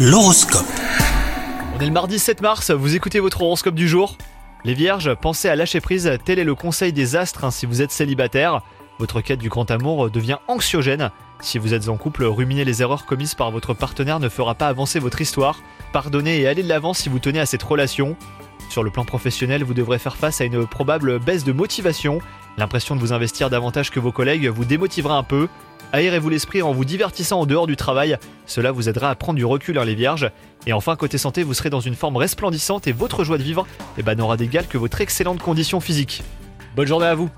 L'horoscope. On est le mardi 7 mars, vous écoutez votre horoscope du jour? Les vierges, pensez à lâcher prise, tel est le conseil des astres hein, si vous êtes célibataire. Votre quête du grand amour devient anxiogène. Si vous êtes en couple, ruminer les erreurs commises par votre partenaire ne fera pas avancer votre histoire. Pardonnez et allez de l'avant si vous tenez à cette relation. Sur le plan professionnel, vous devrez faire face à une probable baisse de motivation. L'impression de vous investir davantage que vos collègues vous démotivera un peu. Aérez-vous l'esprit en vous divertissant en dehors du travail, cela vous aidera à prendre du recul hein, les vierges. Et enfin côté santé, vous serez dans une forme resplendissante et votre joie de vivre eh ben, n'aura d'égal que votre excellente condition physique. Bonne journée à vous